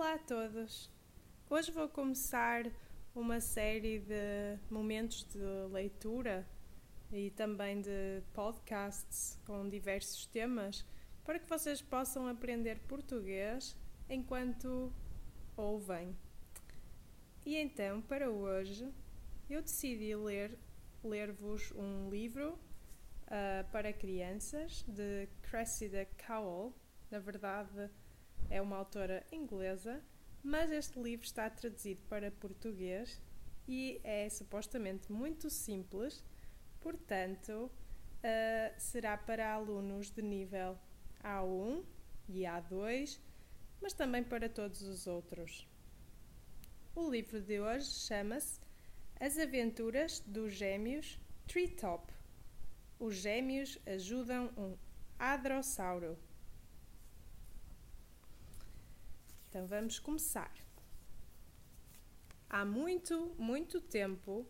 Olá a todos! Hoje vou começar uma série de momentos de leitura e também de podcasts com diversos temas para que vocês possam aprender português enquanto ouvem. E então, para hoje, eu decidi ler ler-vos um livro uh, para crianças de Cressida Cowell. Na verdade, é uma autora inglesa, mas este livro está traduzido para português e é supostamente muito simples, portanto, uh, será para alunos de nível A1 e A2, mas também para todos os outros. O livro de hoje chama-se As Aventuras dos Gêmeos Treetop. Os gêmeos ajudam um hadrossauro. Então vamos começar. Há muito, muito tempo,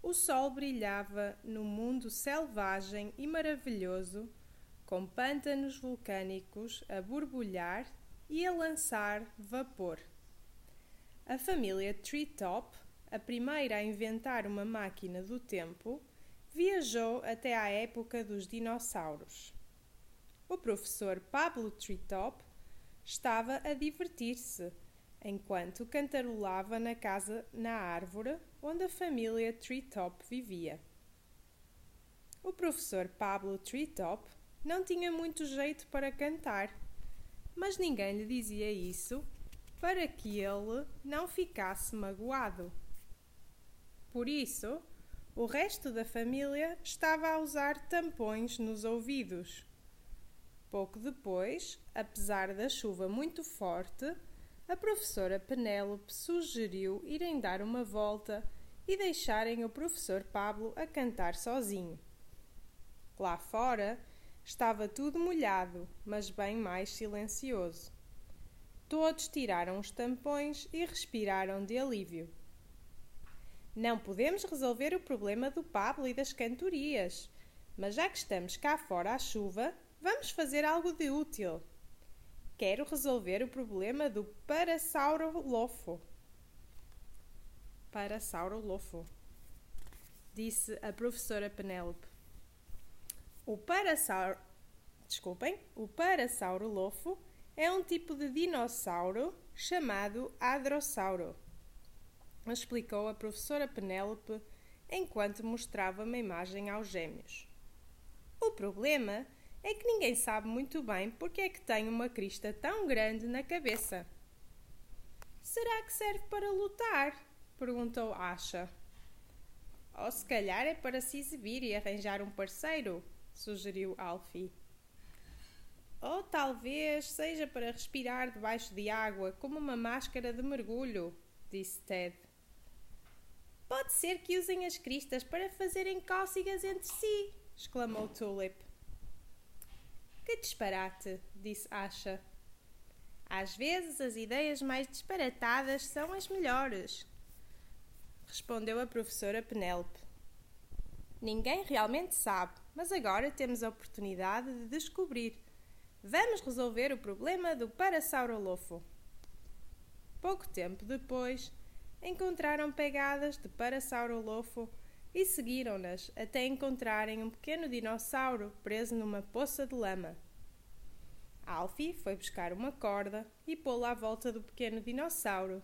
o sol brilhava no mundo selvagem e maravilhoso, com pântanos vulcânicos a borbulhar e a lançar vapor. A família Treetop, a primeira a inventar uma máquina do tempo, viajou até à época dos dinossauros. O professor Pablo Treetop estava a divertir-se enquanto cantarolava na casa na árvore onde a família Treetop vivia. O professor Pablo Treetop não tinha muito jeito para cantar, mas ninguém lhe dizia isso para que ele não ficasse magoado. Por isso, o resto da família estava a usar tampões nos ouvidos. Pouco depois, apesar da chuva muito forte, a professora Penélope sugeriu irem dar uma volta e deixarem o professor Pablo a cantar sozinho. Lá fora estava tudo molhado, mas bem mais silencioso. Todos tiraram os tampões e respiraram de alívio. Não podemos resolver o problema do Pablo e das cantorias, mas já que estamos cá fora à chuva, Vamos fazer algo de útil. Quero resolver o problema do Parasaurolofo. Parasaurolofo, disse a professora Penélope. O Parasaur... Desculpem, o Parasaurolofo é um tipo de dinossauro chamado Hadrossauro, explicou a professora Penélope enquanto mostrava uma imagem aos gêmeos. O problema é que ninguém sabe muito bem porque é que tem uma crista tão grande na cabeça. Será que serve para lutar? perguntou Asha. Ou se calhar é para se exibir e arranjar um parceiro, sugeriu Alfie. Ou talvez seja para respirar debaixo de água, como uma máscara de mergulho, disse Ted. Pode ser que usem as cristas para fazerem cócegas entre si, exclamou Tulip. Que disparate, disse Asha. Às vezes as ideias mais disparatadas são as melhores, respondeu a professora Penélope. Ninguém realmente sabe, mas agora temos a oportunidade de descobrir. Vamos resolver o problema do Parasaurolofo. Pouco tempo depois, encontraram pegadas de Parasaurolofo e seguiram-nas até encontrarem um pequeno dinossauro preso numa poça de lama. Alfie foi buscar uma corda e pô-la à volta do pequeno dinossauro,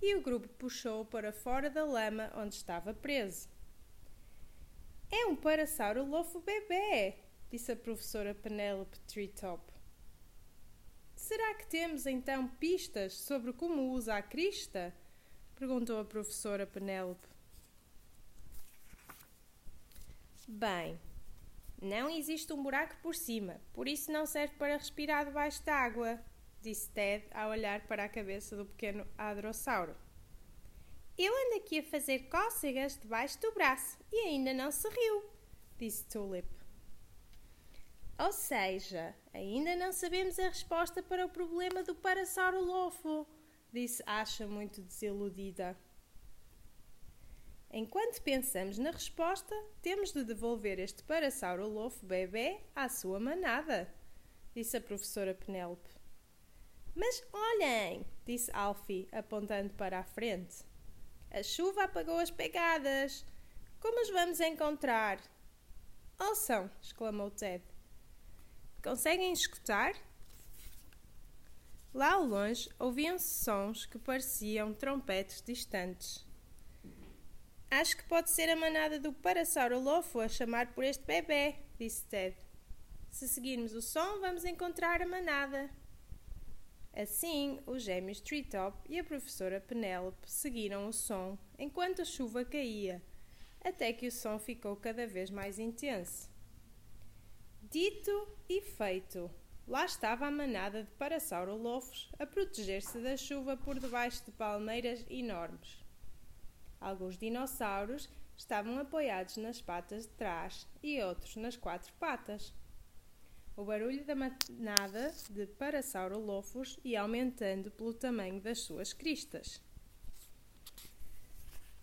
e o grupo puxou para fora da lama onde estava preso. É um parasauro lofo bebê, disse a professora Penelope Treetop. Será que temos então pistas sobre como usa a crista? perguntou a professora Penelope. Bem, não existe um buraco por cima, por isso não serve para respirar debaixo d'água, disse Ted ao olhar para a cabeça do pequeno hadrossauro. Eu ando aqui a fazer cócegas debaixo do braço e ainda não se riu, disse Tulip. Ou seja, ainda não sabemos a resposta para o problema do parasaurolofo, disse Asha muito desiludida. Enquanto pensamos na resposta, temos de devolver este parasaurolofo bebê à sua manada, disse a professora Penélope. Mas olhem, disse Alfie, apontando para a frente. A chuva apagou as pegadas. Como os vamos encontrar? Ouçam! exclamou Ted. Conseguem escutar? Lá ao longe ouviam-se sons que pareciam trompetes distantes. Acho que pode ser a manada do Parasaurolofo a chamar por este bebê, disse Ted. Se seguirmos o som, vamos encontrar a manada. Assim, os gêmeos Treetop e a professora Penélope seguiram o som enquanto a chuva caía, até que o som ficou cada vez mais intenso. Dito e feito, lá estava a manada de parasaurolofos a proteger-se da chuva por debaixo de palmeiras enormes. Alguns dinossauros estavam apoiados nas patas de trás e outros nas quatro patas. O barulho da manada de parasaurolofos ia aumentando pelo tamanho das suas cristas.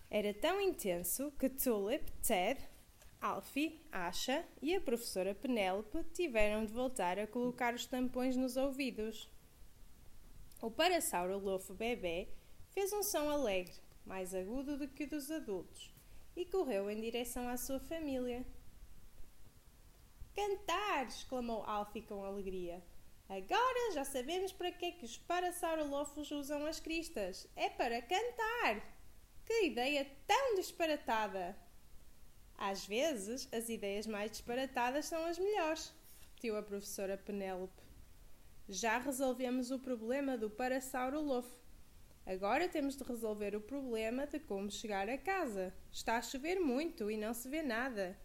Era tão intenso que Tulip, Ted, Alfie, Asha e a professora Penélope tiveram de voltar a colocar os tampões nos ouvidos. O parasaurolofo bebê fez um som alegre mais agudo do que o dos adultos, e correu em direção à sua família. Cantar! exclamou Alfie com alegria. Agora já sabemos para que é que os parasaurolofos usam as cristas. É para cantar! Que ideia tão disparatada! Às vezes, as ideias mais disparatadas são as melhores, repetiu a professora Penélope. Já resolvemos o problema do parasaurolofo. Agora temos de resolver o problema de como chegar a casa. Está a chover muito e não se vê nada.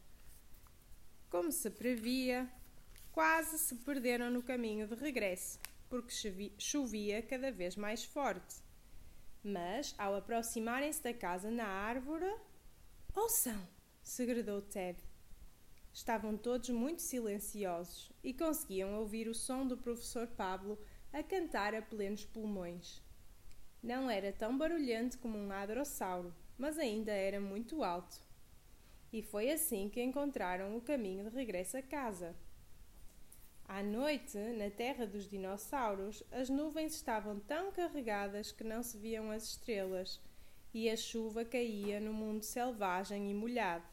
Como se previa, quase se perderam no caminho de regresso, porque chovia cada vez mais forte. Mas, ao aproximarem-se da casa na árvore. Ouçam! segredou Ted. Estavam todos muito silenciosos e conseguiam ouvir o som do professor Pablo a cantar a plenos pulmões. Não era tão barulhento como um hadrossauro, mas ainda era muito alto. E foi assim que encontraram o caminho de regresso a casa. À noite, na terra dos dinossauros, as nuvens estavam tão carregadas que não se viam as estrelas, e a chuva caía no mundo selvagem e molhado.